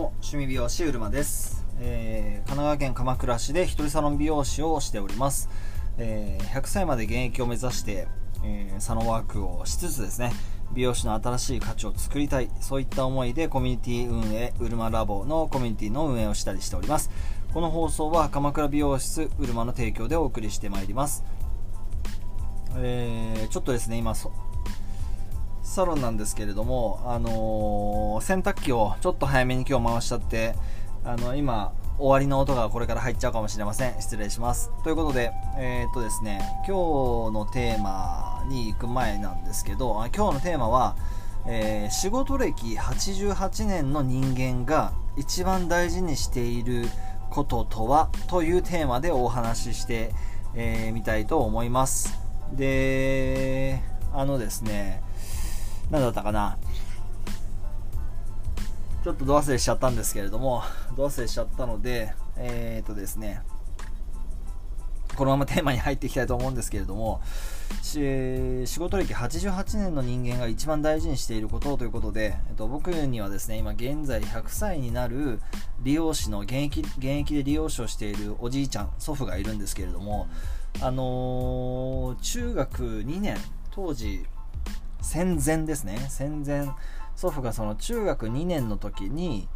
も趣味美容師うるまです、えー神奈川県鎌倉市で一人サロン美容師をしております、えー100歳まで現役を目指して、えーサロンワークをしつつですね美容師の新しい価値を作りたい。そういった思いでコミュニティ運営うるまラボのコミュニティの運営をしたりしております。この放送は鎌倉美容室うるまの提供でお送りしてまいります。えーちょっとですね今サロンなんですけれども、あのー洗濯機をちょっと早めに今日回しちゃって、あの今、終わりの音がこれから入っちゃうかもしれません。失礼します。ということで、えーっとですね、今日のテーマに行く前なんですけど、今日のテーマは、えー仕事歴88年の人間が一番大事にしていることとはというテーマでお話ししてみ、えーみたいと思います。で、あのですね、何だったかな。ちょっとド忘れしちゃったんですけれども、ド忘れしちゃったので、えー、とですね、このままテーマに入っていきたいと思うんですけれども、仕事歴88年の人間が一番大事にしていることということで、えっと、僕にはですね、今現在100歳になる理容師の現役、現役で理容師をしているおじいちゃん、祖父がいるんですけれども、あのー中学2年、当時、戦前ですね。戦前。祖父がその中学2年の時に、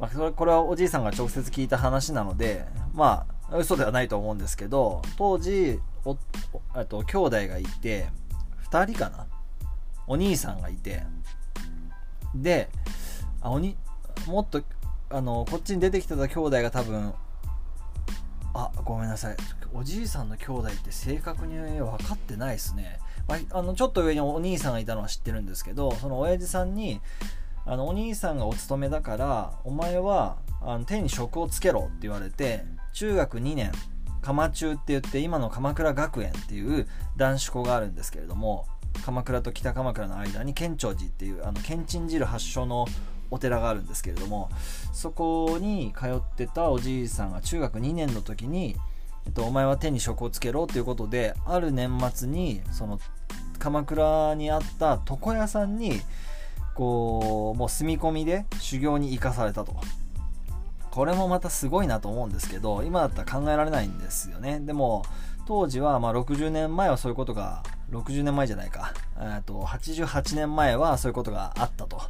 まあ、これはおじいさんが直接聞いた話なのでまあ嘘ではないと思うんですけど当時おおと兄弟がいて2人かな。お兄さんがいて。であおにもっとあのこっちに出てきてた兄弟が多分あごめんなさい。おじいさんの兄弟って正確に分かってないですね、まあ、あのちょっと上にお兄さんがいたのは知ってるんですけどその親父さんにあのお兄さんがお勤めだからお前はあの手に職をつけろって言われて中学2年鎌中って言って今の鎌倉学園っていう男子校があるんですけれども鎌倉と北鎌倉の間に建長寺っていうあのけんちん汁発祥のお寺があるんですけれどもそこに通ってたおじいさんが中学2年の時に、えっと、お前は手に職をつけろということである年末にその鎌倉にあった床屋さんにこうもう住み込みで修行に行かされたと。これもまたすごいなと思うんですけど今だったら考えられないんですよね。でも当時はま60年前はそういうことが60年前じゃないか。えーと88年前はそういうことがあったと。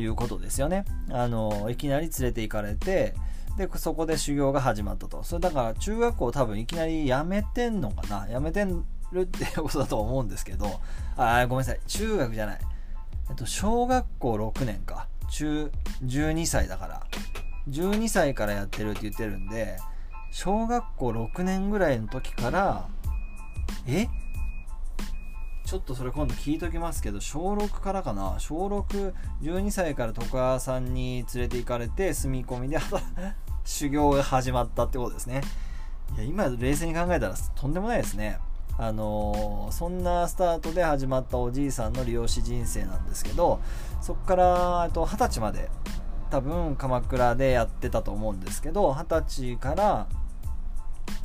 いうことですよね。あのいきなり連れて行かれてでそこで修行が始まったと。それだから中学校多分いきなり辞めてんのかな？辞めてるってことだと思うんですけど。あごめんなさい。中学じゃない。えっと小学校6年か。中12歳だから。12歳からやってるって言ってるんで小学校6年ぐらいの時からえ？ちょっとそれ今度聞いときますけど小6からかな？小612歳から床屋さんに連れて行かれて住み込みで 修行が始まったってことですね。いや今冷静に考えたらとんでもないですね。あのーそんなスタートで始まったおじいさんの理容師人生なんですけどそこからえっと二十歳まで多分鎌倉でやってたと思うんですけど二十歳から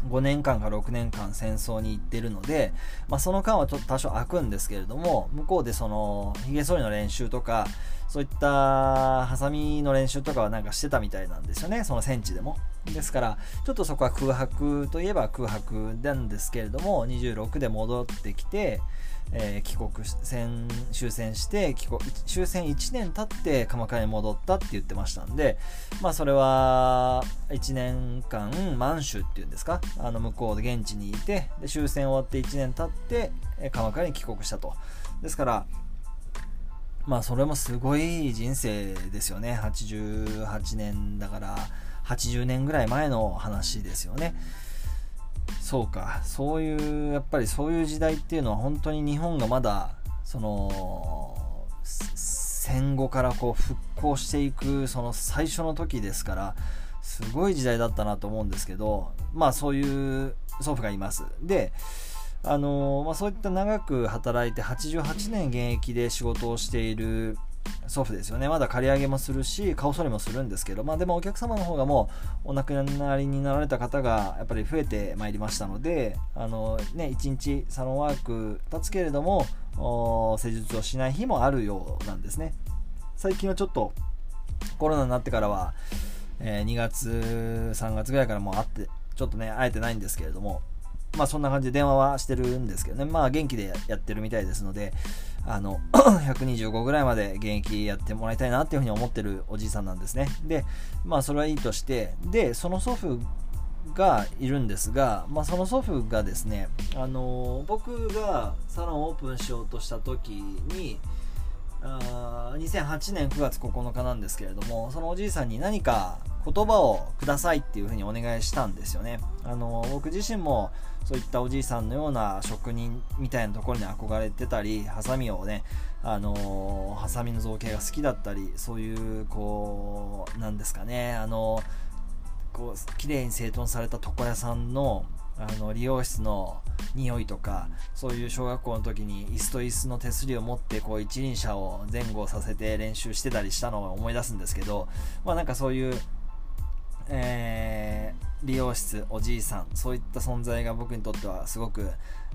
5年間か6年間戦争に行ってるので、まあ、その間はちょっと多少空くんですけれども向こうでそのひげ剃りの練習とかそういったハサミの練習とかはなんかしてたみたいなんですよね。その戦地でも。ですからちょっとそこは空白といえば空白なんですけれども26で戻ってきて、えー帰国戦終戦して帰国終戦1年経って鎌倉に戻ったって言ってましたんでまあそれは1年間満州っていうんですか？あの向こうで現地にいてで終戦終わって1年経ってえ鎌倉に帰国したと。ですからまあそれもすごい人生ですよね。88年だから80年ぐらい前の話ですよね。そうか。そういうやっぱりそういう時代っていうのは本当に日本がまだその戦後からこう復興していくその最初の時ですからすごい時代だったなと思うんですけどまあそういう祖父がいます。であのまあ、そういった長く働いて88年現役で仕事をしている祖父ですよね。まだ借り上げもするし顔剃りもするんですけど、まあ、でもお客様の方がもうお亡くなりになられた方がやっぱり増えてまいりましたのであの、ね、1日サロンワーク立つけれども施術をしない日もあるようなんですね。最近はちょっとコロナになってからは、えー、2月、3月ぐらいからもう会って、ちょっとね、会えてないんですけれども、まあそんな感じで電話はしてるんですけどね、まあ元気でやってるみたいですので、あの、125ぐらいまで現役やってもらいたいなっていうふうに思ってるおじいさんなんですね。で、まあそれはいいとして、で、その祖父がいるんですが、まあ、その祖父がですね、あの僕がサロンオープンしようとした時にあ2008年9月9日なんですけれどもそのおじいさんに何か言葉をくださいっていうふうにお願いしたんですよね、あの僕自身もそういったおじいさんのような職人みたいなところに憧れてたりハサミをねあのハサミの造形が好きだったりそういうこうなんですかねあのこう綺麗に整頓された床屋さんのあの理容室の匂いとかそういう小学校の時に椅子と椅子の手すりを持ってこう一輪車を前後させて練習してたりしたのを思い出すんですけどまあなんかそういう、えー、理容室おじいさんそういった存在が僕にとってはすごく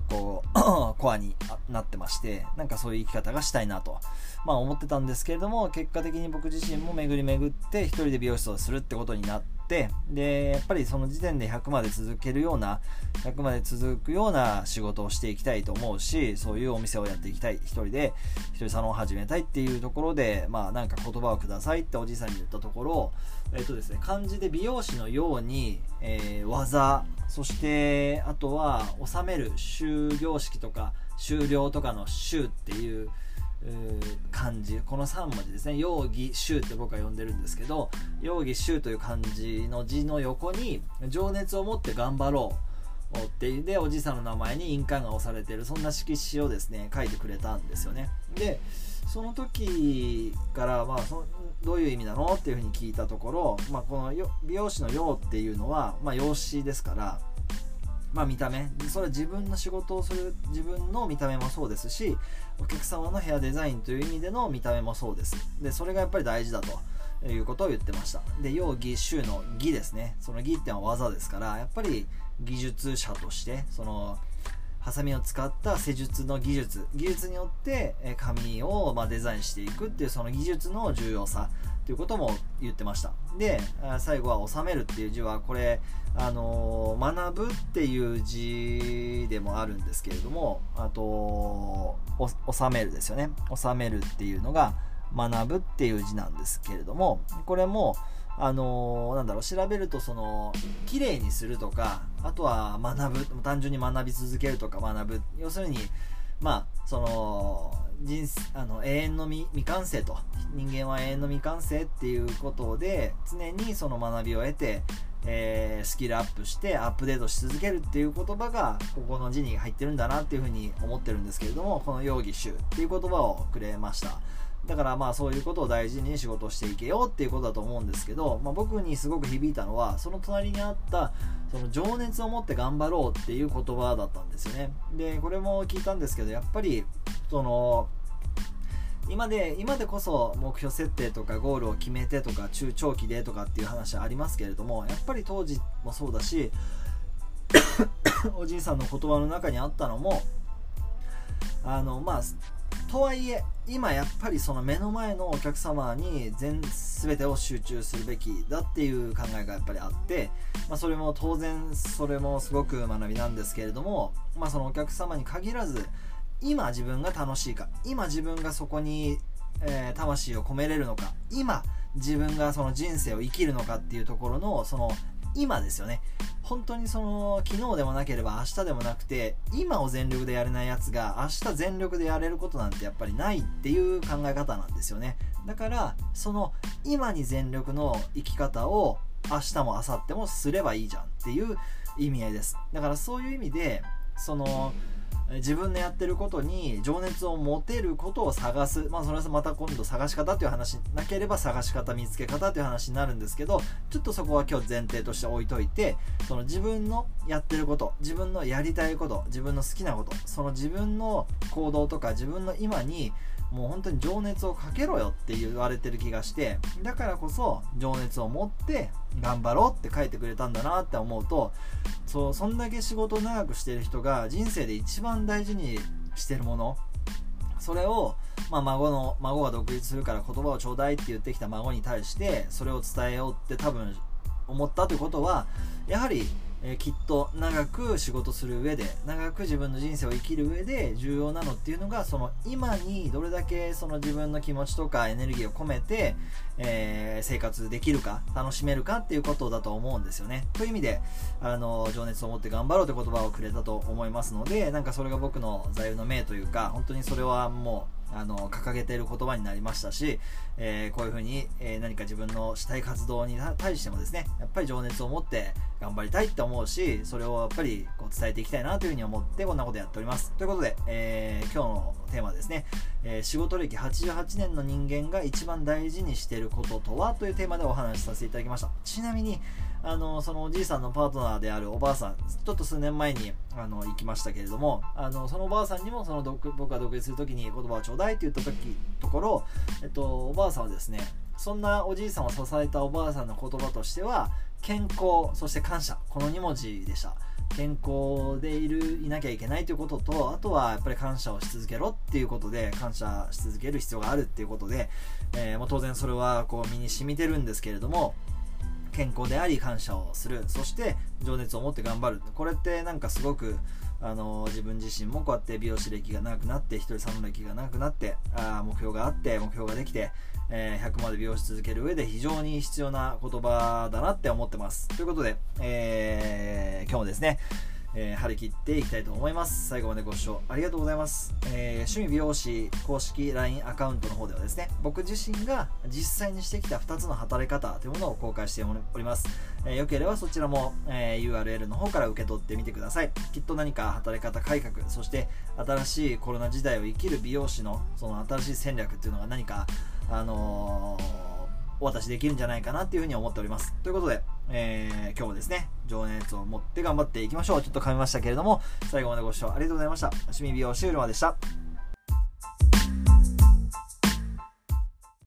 こう コアになってましてなんかそういう生き方がしたいなと、まあ、思ってたんですけれども結果的に僕自身も巡り巡って一人で美容室をするってことになってってでやっぱりその時点で100まで続けるような100まで続くような仕事をしていきたいと思うしそういうお店をやっていきたい一人で一人サロンを始めたいっていうところでまあなんか言葉をくださいっておじいさんに言ったところえっとですね漢字で美容師のように、えー、技そしてあとは収める終業式とか終了とかの終っていう漢字この3文字ですね容疑衆って僕は呼んでるんですけど容疑衆という漢字の字の横に情熱を持って頑張ろうってでおじいさんの名前に印鑑が押されてるそんな色紙をですね書いてくれたんですよね。でその時からまあそどういう意味なの？っていうふうに聞いたところ、まあ、この美容師の「用」っていうのは、まあ、容姿ですからまあ、見た目。それは自分の仕事をする自分の見た目もそうですしお客様のヘアデザインという意味での見た目もそうです。でそれがやっぱり大事だということを言ってました。で容疑衆の技ですね。その技っていうのは技ですからやっぱり技術者としてそのハサミを使った施術の技術技術によって髪をまデザインしていくっていうその技術の重要さ。ということも言ってました。で最後は「収める」っていう字はこれあの学ぶっていう字でもあるんですけれどもあと収めるですよね。収めるっていうのが学ぶっていう字なんですけれどもこれもあのなんだろう調べるとその綺麗にするとかあとは学ぶ単純に学び続けるとか学ぶ。要するにまあその人あの永遠の未完成と。人間は永遠の未完成っていうことで常にその学びを得てえー、スキルアップしてアップデートし続けるっていう言葉がここの字に入ってるんだなっていうふうに思ってるんですけれどもこの容疑集っていう言葉をくれました。だからまあそういうことを大事に仕事していけようっていうことだと思うんですけど、まあ、僕にすごく響いたのはその隣にあったその情熱を持って頑張ろうっていう言葉だったんですよね。でこれも聞いたんですけどやっぱりその今で今でこそ目標設定とかゴールを決めてとか中長期でとかっていう話はありますけれどもやっぱり当時もそうだし おじいさんの言葉の中にあったのもあのまあとはいえ今やっぱりその目の前のお客様に全全てを集中するべきだっていう考えがやっぱりあって、まあ、それも当然それもすごく学びなんですけれども、まあ、そのお客様に限らず今自分が楽しいか今自分がそこに、えー、魂を込めれるのか今自分がその人生を生きるのかっていうところのその今ですよね。本当にその昨日でもなければ明日でもなくて今を全力でやれないやつが明日全力でやれることなんてやっぱりないっていう考え方なんですよね。だからその今に全力の生き方を明日も明後日もすればいいじゃんっていう意味合いです。だからそういう意味でその自分のやってることに情熱を持てることを探す。まあ、それはまた今度探し方という話、なければ探し方、見つけ方という話になるんですけど、ちょっとそこは今日前提として置いといて、その自分のやってること、自分のやりたいこと、自分の好きなこと、その自分の行動とか自分の今にもう本当に情熱をかけろよって言われてる気がしてだからこそ情熱を持って頑張ろうって書いてくれたんだなって思うとそうそんだけ仕事を長くしてる人が人生で一番大事にしてるものそれをまあ、孫の孫が独立するから言葉をちょうだいって言ってきた孫に対してそれを伝えようって多分思ったということはやはりえー、きっと長く仕事する上で長く自分の人生を生きる上で重要なのっていうのがその今にどれだけその自分の気持ちとかエネルギーを込めて、えー、生活できるか楽しめるかっていうことだと思うんですよね。という意味であの情熱を持って頑張ろうという言葉をくれたと思いますのでなんかそれが僕の座右の銘というか本当にそれはもうあの掲げている言葉になりましたし、えー、こういうふうに、えー、何か自分のしたい活動に対してもですねやっぱり情熱を持って頑張りたいって思うしそれをやっぱりこう伝えていきたいなというふうに思ってこんなことやっております。ということで、えー、今日のテーマですね、え仕事歴88年の人間が一番大事にしていることとは？というテーマでお話しさせていただきました。ちなみにあのそのおじいさんのパートナーであるおばあさんちょっと数年前にあの行きましたけれどもあのそのおばあさんにもその僕が独立する時に言葉をちょうだいって言った時ところ、えっと、おばあさんはですねそんなおじいさんを支えたおばあさんの言葉としては健康そして感謝この2文字でした。健康でいるいなきゃいけないということとあとはやっぱり感謝をし続けろっていうことで感謝し続ける必要があるっていうことで、えー、もう当然それはこう身に染みてるんですけれども健康であり感謝をする。そして情熱を持って頑張る。これってなんかすごくあの自分自身もこうやって美容師歴が長くなって一人さんの歴が長くなってあ目標があって目標ができて、えー、100まで美容師続ける上で非常に必要な言葉だなって思ってます。ということで、えー、今日もですねえー、張り切っていきたいと思います。最後までご視聴ありがとうございます。えー、趣味美容師公式 LINE アカウントの方ではですね、僕自身が実際にしてきた2つの働き方というものを公開しております。えー、よければそちらも、え URL の方から受け取ってみてください。きっと何か働き方改革、そして新しいコロナ時代を生きる美容師のその新しい戦略っていうのが何か、あのお渡しできるんじゃないかなっていうふうに思っております。ということで、えー、今日もですね、情熱を持って頑張っていきましょう。ちょっと噛みましたけれども、最後までご視聴ありがとうございました。趣味美容シュールまでした。